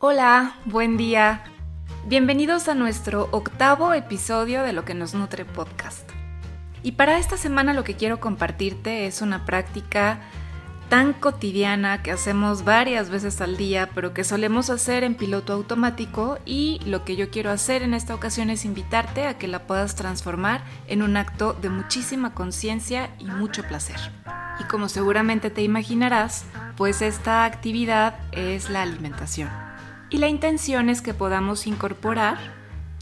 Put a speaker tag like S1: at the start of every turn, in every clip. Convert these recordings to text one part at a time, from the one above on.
S1: Hola, buen día. Bienvenidos a nuestro octavo episodio de Lo que nos nutre podcast. Y para esta semana lo que quiero compartirte es una práctica tan cotidiana que hacemos varias veces al día, pero que solemos hacer en piloto automático y lo que yo quiero hacer en esta ocasión es invitarte a que la puedas transformar en un acto de muchísima conciencia y mucho placer. Y como seguramente te imaginarás, pues esta actividad es la alimentación. Y la intención es que podamos incorporar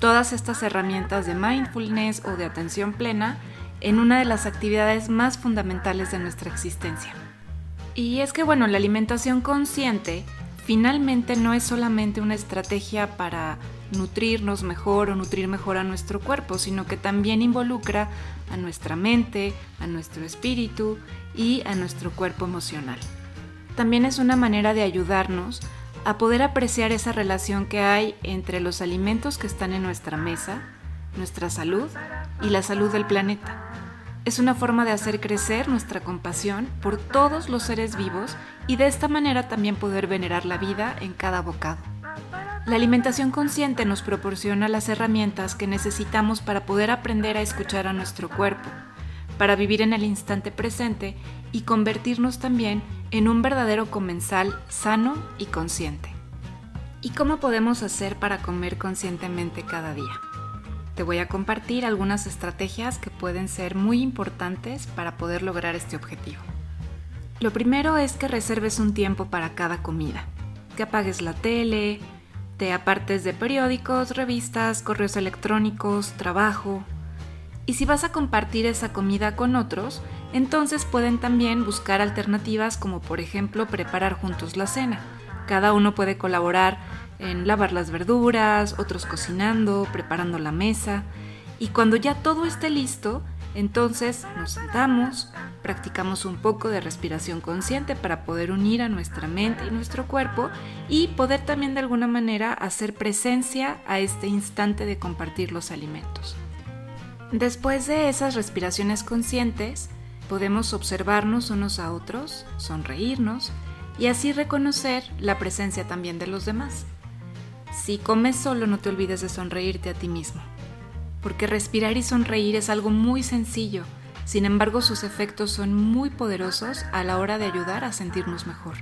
S1: todas estas herramientas de mindfulness o de atención plena en una de las actividades más fundamentales de nuestra existencia. Y es que bueno, la alimentación consciente finalmente no es solamente una estrategia para nutrirnos mejor o nutrir mejor a nuestro cuerpo, sino que también involucra a nuestra mente, a nuestro espíritu y a nuestro cuerpo emocional. También es una manera de ayudarnos a poder apreciar esa relación que hay entre los alimentos que están en nuestra mesa, nuestra salud y la salud del planeta. Es una forma de hacer crecer nuestra compasión por todos los seres vivos y de esta manera también poder venerar la vida en cada bocado. La alimentación consciente nos proporciona las herramientas que necesitamos para poder aprender a escuchar a nuestro cuerpo, para vivir en el instante presente y convertirnos también en un verdadero comensal sano y consciente. ¿Y cómo podemos hacer para comer conscientemente cada día? Te voy a compartir algunas estrategias que pueden ser muy importantes para poder lograr este objetivo. Lo primero es que reserves un tiempo para cada comida, que apagues la tele, te apartes de periódicos, revistas, correos electrónicos, trabajo. Y si vas a compartir esa comida con otros, entonces pueden también buscar alternativas como por ejemplo preparar juntos la cena. Cada uno puede colaborar en lavar las verduras, otros cocinando, preparando la mesa. Y cuando ya todo esté listo, entonces nos sentamos, practicamos un poco de respiración consciente para poder unir a nuestra mente y nuestro cuerpo y poder también de alguna manera hacer presencia a este instante de compartir los alimentos. Después de esas respiraciones conscientes, Podemos observarnos unos a otros, sonreírnos y así reconocer la presencia también de los demás. Si comes solo no te olvides de sonreírte a ti mismo, porque respirar y sonreír es algo muy sencillo, sin embargo sus efectos son muy poderosos a la hora de ayudar a sentirnos mejor.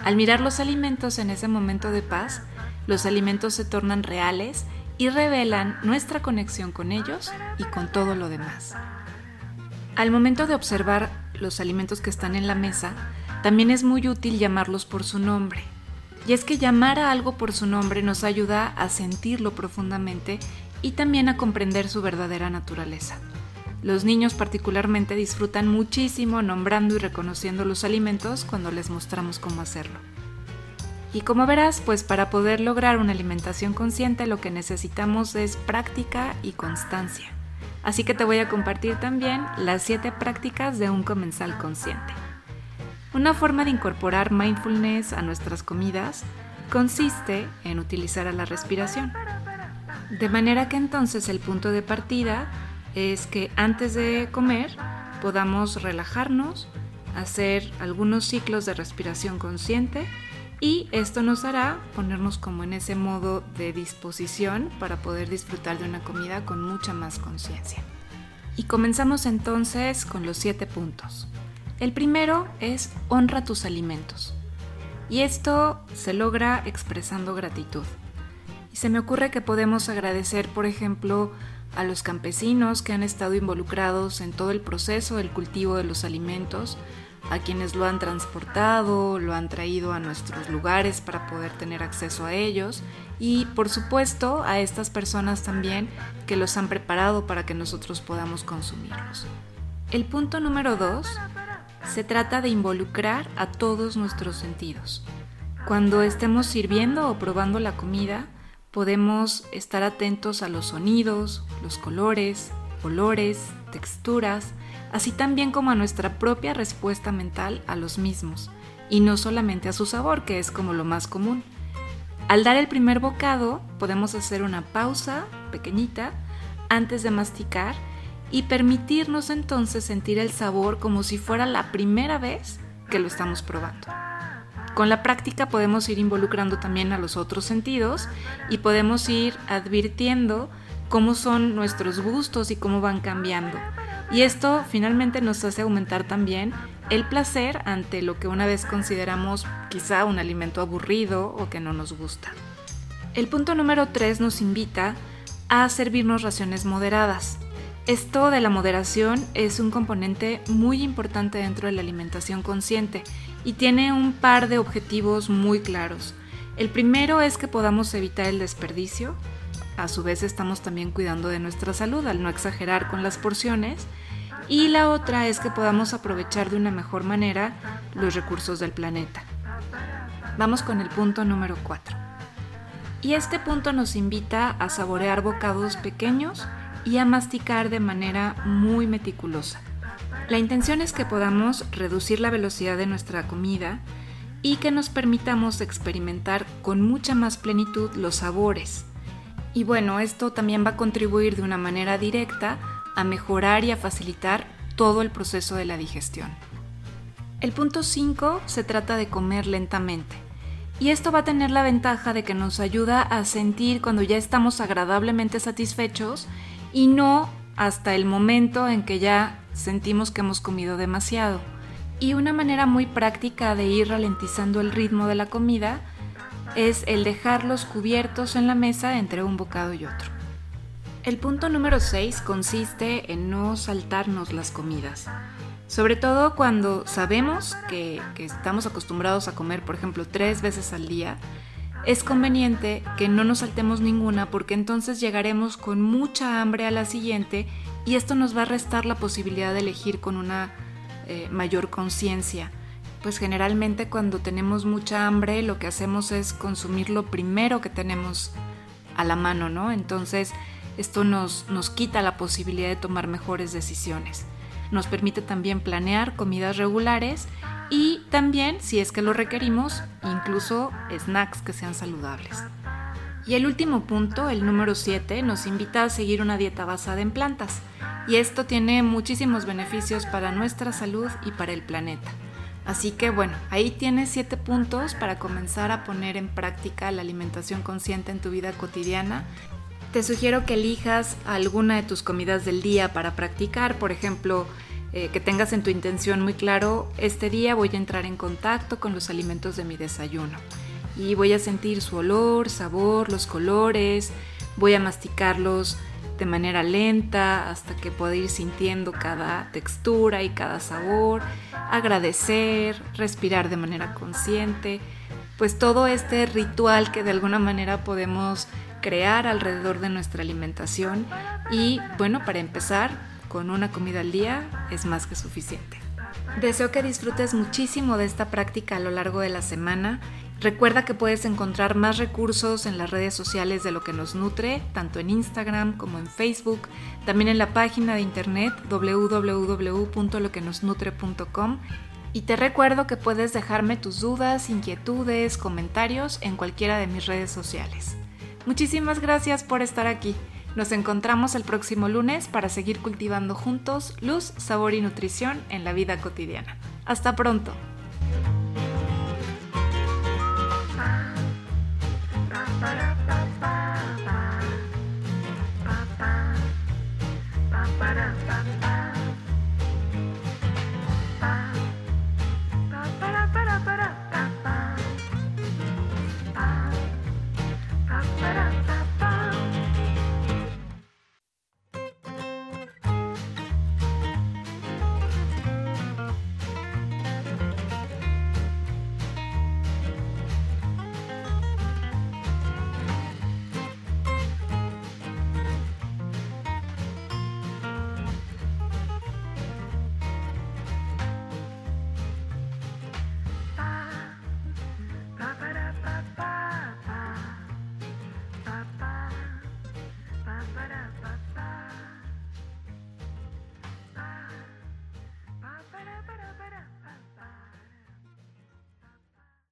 S1: Al mirar los alimentos en ese momento de paz, los alimentos se tornan reales y revelan nuestra conexión con ellos y con todo lo demás. Al momento de observar los alimentos que están en la mesa, también es muy útil llamarlos por su nombre. Y es que llamar a algo por su nombre nos ayuda a sentirlo profundamente y también a comprender su verdadera naturaleza. Los niños particularmente disfrutan muchísimo nombrando y reconociendo los alimentos cuando les mostramos cómo hacerlo. Y como verás, pues para poder lograr una alimentación consciente lo que necesitamos es práctica y constancia. Así que te voy a compartir también las 7 prácticas de un comensal consciente. Una forma de incorporar mindfulness a nuestras comidas consiste en utilizar la respiración. De manera que entonces el punto de partida es que antes de comer podamos relajarnos, hacer algunos ciclos de respiración consciente y esto nos hará ponernos como en ese modo de disposición para poder disfrutar de una comida con mucha más conciencia. Y comenzamos entonces con los siete puntos. El primero es honra tus alimentos. Y esto se logra expresando gratitud. Y se me ocurre que podemos agradecer, por ejemplo, a los campesinos que han estado involucrados en todo el proceso del cultivo de los alimentos, a quienes lo han transportado, lo han traído a nuestros lugares para poder tener acceso a ellos y por supuesto a estas personas también que los han preparado para que nosotros podamos consumirlos. El punto número dos se trata de involucrar a todos nuestros sentidos. Cuando estemos sirviendo o probando la comida, podemos estar atentos a los sonidos, los colores, olores, texturas, así también como a nuestra propia respuesta mental a los mismos, y no solamente a su sabor, que es como lo más común. Al dar el primer bocado, podemos hacer una pausa pequeñita antes de masticar y permitirnos entonces sentir el sabor como si fuera la primera vez que lo estamos probando. con la práctica podemos ir involucrando también a los otros sentidos y podemos ir advirtiendo cómo son nuestros gustos y cómo van cambiando. Y esto finalmente nos hace aumentar también el placer ante lo que una vez consideramos quizá un alimento aburrido o que no nos gusta. El punto número 3 nos invita a servirnos raciones moderadas. Esto de la moderación es un componente muy importante dentro de la alimentación consciente y tiene un par de objetivos muy claros. El primero es que podamos evitar el desperdicio. A su vez estamos también cuidando de nuestra salud al no exagerar con las porciones. Y la otra es que podamos aprovechar de una mejor manera los recursos del planeta. Vamos con el punto número 4. Y este punto nos invita a saborear bocados pequeños y a masticar de manera muy meticulosa. La intención es que podamos reducir la velocidad de nuestra comida y que nos permitamos experimentar con mucha más plenitud los sabores. Y bueno, esto también va a contribuir de una manera directa a mejorar y a facilitar todo el proceso de la digestión. El punto 5 se trata de comer lentamente. Y esto va a tener la ventaja de que nos ayuda a sentir cuando ya estamos agradablemente satisfechos y no hasta el momento en que ya sentimos que hemos comido demasiado. Y una manera muy práctica de ir ralentizando el ritmo de la comida es el dejar los cubiertos en la mesa entre un bocado y otro. El punto número 6 consiste en no saltarnos las comidas. Sobre todo cuando sabemos que, que, estamos acostumbrados a comer, por ejemplo, tres veces al día, es conveniente que no nos saltemos ninguna porque entonces llegaremos con mucha hambre a la siguiente y esto nos va a restar la posibilidad de elegir con una eh, mayor conciencia. Pues generalmente cuando tenemos mucha hambre lo que hacemos es consumir lo primero que tenemos a la mano, ¿no? Entonces esto nos, nos quita la posibilidad de tomar mejores decisiones. Nos permite también planear comidas regulares y también, si es que lo requerimos, incluso snacks que sean saludables. Y el último punto, el número 7, nos invita a seguir una dieta basada en plantas. Y esto tiene muchísimos beneficios para nuestra salud y para el planeta. Así que bueno, ahí tienes 7 puntos para comenzar a poner en práctica la alimentación consciente en tu vida cotidiana. Te sugiero que elijas alguna de tus comidas del día para practicar, por ejemplo, eh, que tengas en tu intención muy claro, este día voy a entrar en contacto con los alimentos de mi desayuno y voy a sentir su olor, sabor, los colores, voy a masticarlos de manera lenta hasta que pueda ir sintiendo cada textura y cada sabor, agradecer, respirar de manera consciente, pues todo este ritual que de alguna manera podemos crear alrededor de nuestra alimentación y bueno, para empezar, con una comida al día es más que suficiente. Deseo que disfrutes muchísimo de esta práctica a lo largo de la semana. Recuerda que puedes encontrar más recursos en las redes sociales de lo que nos nutre, tanto en Instagram como en Facebook, también en la página de internet www.loquenosnutre.com y te recuerdo que puedes dejarme tus dudas, inquietudes, comentarios en cualquiera de mis redes sociales. Muchísimas gracias por estar aquí. Nos encontramos el próximo lunes para seguir cultivando juntos luz, sabor y nutrición en la vida cotidiana. Hasta pronto.